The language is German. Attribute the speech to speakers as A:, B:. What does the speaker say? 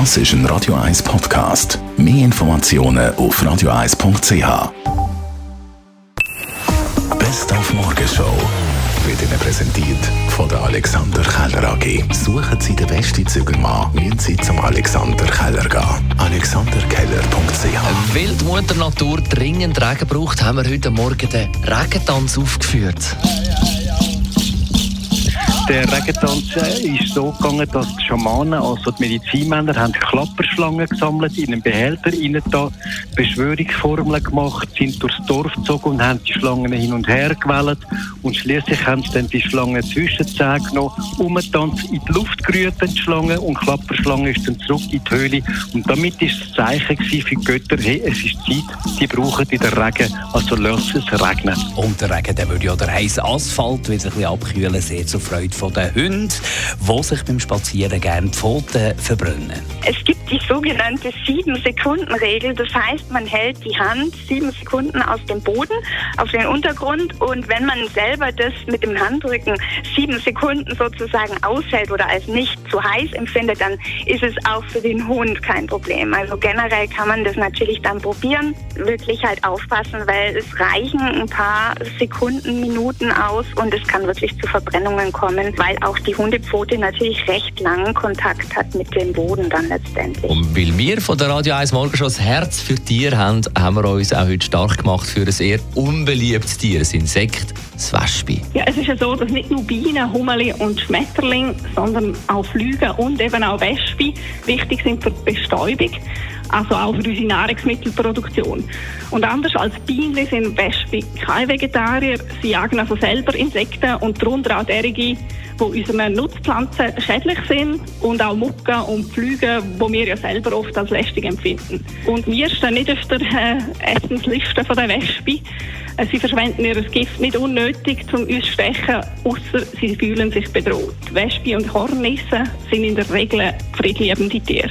A: Das ist ein Radio 1 Podcast. Mehr Informationen auf radio1.ch. Best auf Morgenshow wird Ihnen präsentiert von der Alexander Keller AG. Suchen Sie den besten Zügelmann, müssen Sie zum Alexander Keller gehen. AlexanderKeller.ch
B: Weil die Mutter Natur dringend Regen braucht, haben wir heute Morgen den Regentanz aufgeführt.
C: Der Regentanz ist so gegangen, dass die Schamanen, also die Medizinmänner, haben Klapperschlangen gesammelt, in einen Behälter rein da, Beschwörungsformeln gemacht, sind durchs Dorf gezogen und haben die Schlangen hin und her gewählt und schließlich haben sie dann die Schlangen zwischen die Zähne genommen, umgetanzt, in die Luft gerührt, die Schlange, und die Klapperschlange ist dann zurück in die Höhle. Und damit ist das Zeichen für die Götter, hey, es ist Zeit, die brauchen in der Regen, also lass es regnen.
B: Und der Regen der würde ja der heiße Asphalt wieder ein bisschen abkühlen, sehr zur Freude von den Hunden, die sich beim Spazieren gerne die Pfoten verbrennen.
D: Es gibt die sogenannte 7-Sekunden-Regel. Das heißt, man hält die Hand sieben Sekunden aus dem Boden auf den Untergrund und wenn man selber das mit dem Handrücken sieben Sekunden sozusagen aushält oder als nicht zu heiß empfindet, dann ist es auch für den Hund kein Problem. Also generell kann man das natürlich dann probieren. Wirklich halt aufpassen, weil es reichen ein paar Sekunden, Minuten aus und es kann wirklich zu Verbrennungen kommen, weil auch die Hundepfote natürlich recht langen Kontakt hat mit dem Boden dann letztendlich.
B: Und weil wir von der Radio 1 Morgen schon das Herz für Tiere haben, haben wir uns auch heute stark gemacht für ein sehr unbeliebtes Tier, ein Insekt, das Wespe.
E: Ja, es ist ja so, dass nicht nur Bienen, Hummeli und Schmetterling, sondern auch Flüge und eben auch Wespen wichtig sind für die Bestäubung, also auch für unsere Nahrungsmittelproduktion. Und anders als Bienen sind Wespen keine Vegetarier, sie jagen also selber Insekten und darunter auch derige, die unseren Nutzpflanzen schädlich sind und auch Mucken und Flüge, die wir ja selber oft als lästig empfinden. Und wir stehen nicht auf der äh, Essensliste von der Wespe. Äh, Sie verschwenden ihr Gift nicht unnötig, um uns zu stechen, außer sie fühlen sich bedroht. Wespe und Hornissen sind in der Regel friedliebende Tiere.